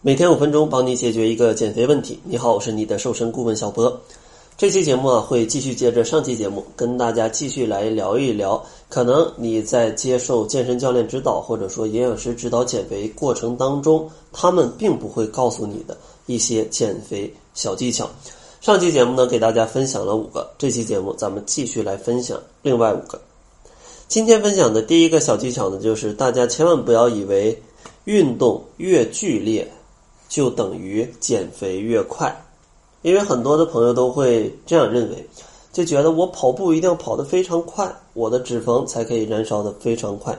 每天五分钟，帮你解决一个减肥问题。你好，我是你的瘦身顾问小波。这期节目啊，会继续接着上期节目，跟大家继续来聊一聊，可能你在接受健身教练指导或者说营养师指导减肥过程当中，他们并不会告诉你的一些减肥小技巧。上期节目呢，给大家分享了五个，这期节目咱们继续来分享另外五个。今天分享的第一个小技巧呢，就是大家千万不要以为运动越剧烈。就等于减肥越快，因为很多的朋友都会这样认为，就觉得我跑步一定要跑得非常快，我的脂肪才可以燃烧的非常快，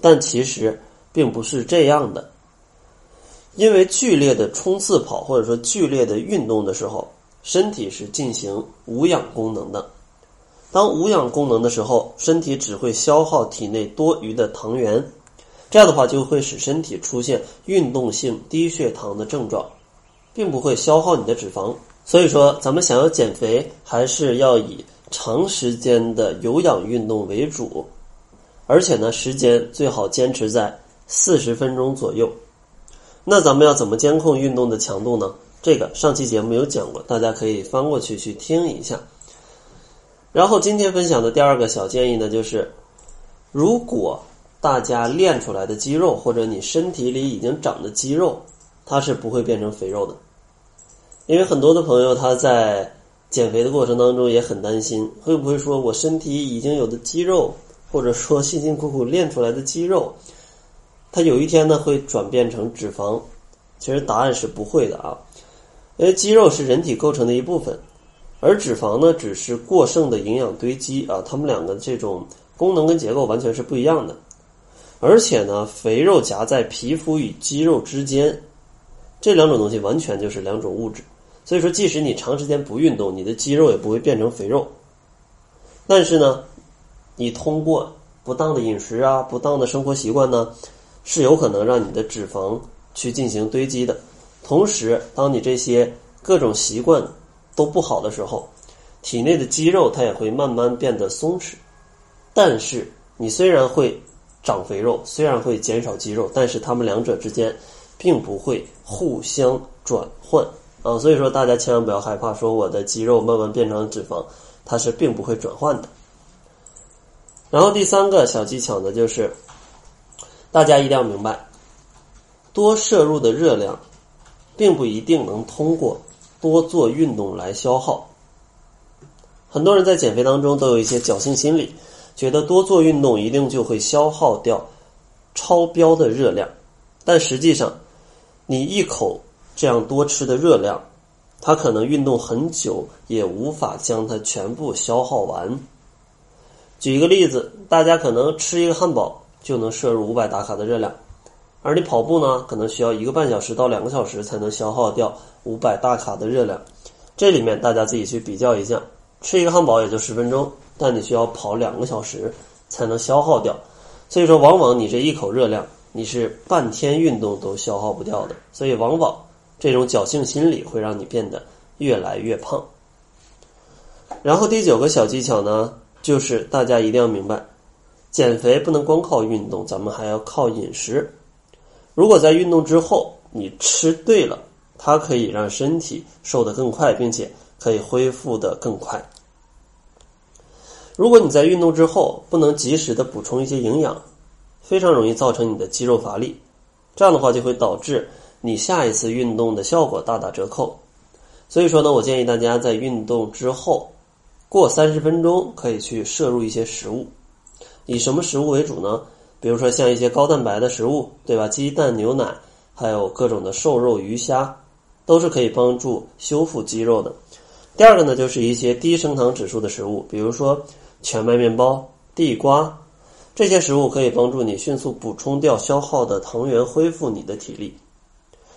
但其实并不是这样的。因为剧烈的冲刺跑或者说剧烈的运动的时候，身体是进行无氧功能的。当无氧功能的时候，身体只会消耗体内多余的糖原。这样的话就会使身体出现运动性低血糖的症状，并不会消耗你的脂肪。所以说，咱们想要减肥，还是要以长时间的有氧运动为主，而且呢，时间最好坚持在四十分钟左右。那咱们要怎么监控运动的强度呢？这个上期节目有讲过，大家可以翻过去去听一下。然后今天分享的第二个小建议呢，就是如果。大家练出来的肌肉，或者你身体里已经长的肌肉，它是不会变成肥肉的。因为很多的朋友他在减肥的过程当中也很担心，会不会说我身体已经有的肌肉，或者说辛辛苦苦练出来的肌肉，它有一天呢会转变成脂肪？其实答案是不会的啊，因为肌肉是人体构成的一部分，而脂肪呢只是过剩的营养堆积啊，它们两个这种功能跟结构完全是不一样的。而且呢，肥肉夹在皮肤与肌肉之间，这两种东西完全就是两种物质。所以说，即使你长时间不运动，你的肌肉也不会变成肥肉。但是呢，你通过不当的饮食啊、不当的生活习惯呢，是有可能让你的脂肪去进行堆积的。同时，当你这些各种习惯都不好的时候，体内的肌肉它也会慢慢变得松弛。但是，你虽然会。长肥肉虽然会减少肌肉，但是它们两者之间并不会互相转换啊，所以说大家千万不要害怕，说我的肌肉慢慢变成脂肪，它是并不会转换的。然后第三个小技巧呢，就是大家一定要明白，多摄入的热量并不一定能通过多做运动来消耗。很多人在减肥当中都有一些侥幸心理。觉得多做运动一定就会消耗掉超标的热量，但实际上，你一口这样多吃的热量，它可能运动很久也无法将它全部消耗完。举一个例子，大家可能吃一个汉堡就能摄入五百大卡的热量，而你跑步呢，可能需要一个半小时到两个小时才能消耗掉五百大卡的热量。这里面大家自己去比较一下，吃一个汉堡也就十分钟。但你需要跑两个小时才能消耗掉，所以说往往你这一口热量你是半天运动都消耗不掉的，所以往往这种侥幸心理会让你变得越来越胖。然后第九个小技巧呢，就是大家一定要明白，减肥不能光靠运动，咱们还要靠饮食。如果在运动之后你吃对了，它可以让身体瘦得更快，并且可以恢复得更快。如果你在运动之后不能及时的补充一些营养，非常容易造成你的肌肉乏力，这样的话就会导致你下一次运动的效果大打折扣。所以说呢，我建议大家在运动之后过三十分钟可以去摄入一些食物，以什么食物为主呢？比如说像一些高蛋白的食物，对吧？鸡蛋、牛奶，还有各种的瘦肉、鱼虾，都是可以帮助修复肌肉的。第二个呢，就是一些低升糖指数的食物，比如说。全麦面包、地瓜这些食物可以帮助你迅速补充掉消耗的糖原，恢复你的体力。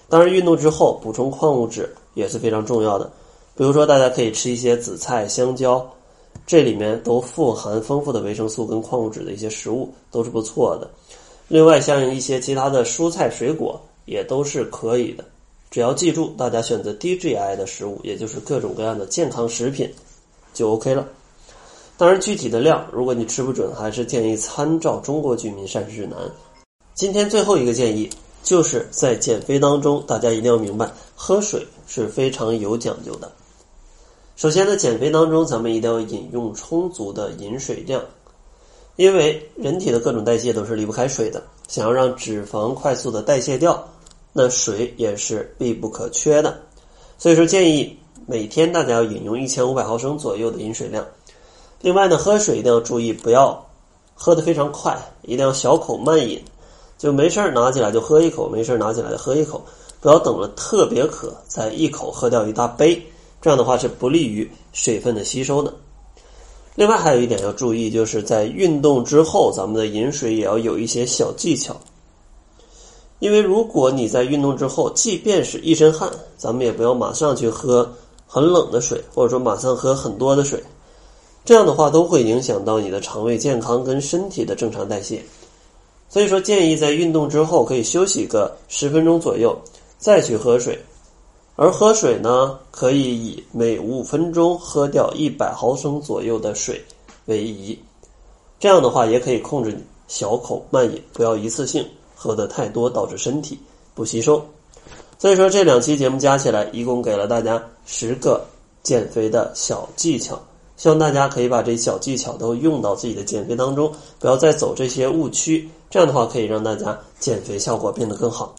当然，运动之后补充矿物质也是非常重要的。比如说，大家可以吃一些紫菜、香蕉，这里面都富含丰富的维生素跟矿物质的一些食物都是不错的。另外，像一些其他的蔬菜、水果也都是可以的。只要记住，大家选择低 GI 的食物，也就是各种各样的健康食品，就 OK 了。当然，具体的量，如果你吃不准，还是建议参照《中国居民膳食指南》。今天最后一个建议，就是在减肥当中，大家一定要明白，喝水是非常有讲究的。首先呢，减肥当中咱们一定要饮用充足的饮水量，因为人体的各种代谢都是离不开水的。想要让脂肪快速的代谢掉，那水也是必不可缺的。所以说，建议每天大家要饮用一千五百毫升左右的饮水量。另外呢，喝水一定要注意，不要喝得非常快，一定要小口慢饮。就没事儿拿起来就喝一口，没事儿拿起来就喝一口，不要等了特别渴再一口喝掉一大杯，这样的话是不利于水分的吸收的。另外还有一点要注意，就是在运动之后，咱们的饮水也要有一些小技巧。因为如果你在运动之后，即便是一身汗，咱们也不要马上去喝很冷的水，或者说马上喝很多的水，这样的话都会影响到你的肠胃健康跟身体的正常代谢。所以说，建议在运动之后可以休息个十分钟左右，再去喝水。而喝水呢，可以以每五分钟喝掉一百毫升左右的水为宜。这样的话，也可以控制你小口慢饮，不要一次性喝的太多，导致身体不吸收。所以说，这两期节目加起来，一共给了大家十个减肥的小技巧。希望大家可以把这小技巧都用到自己的减肥当中，不要再走这些误区。这样的话可以让大家减肥效果变得更好。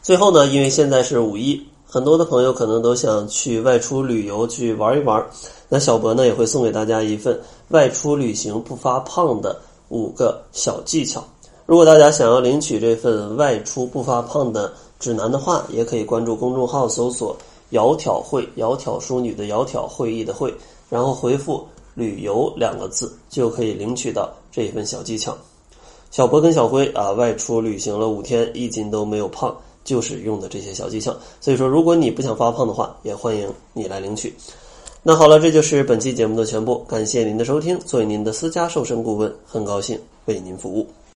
最后呢，因为现在是五一，很多的朋友可能都想去外出旅游去玩一玩。那小博呢也会送给大家一份外出旅行不发胖的五个小技巧。如果大家想要领取这份外出不发胖的指南的话，也可以关注公众号搜索“窈窕会”，窈窕淑女的窈窕会议的会。然后回复“旅游”两个字，就可以领取到这一份小技巧。小博跟小辉啊，外出旅行了五天，一斤都没有胖，就是用的这些小技巧。所以说，如果你不想发胖的话，也欢迎你来领取。那好了，这就是本期节目的全部，感谢您的收听。作为您的私家瘦身顾问，很高兴为您服务。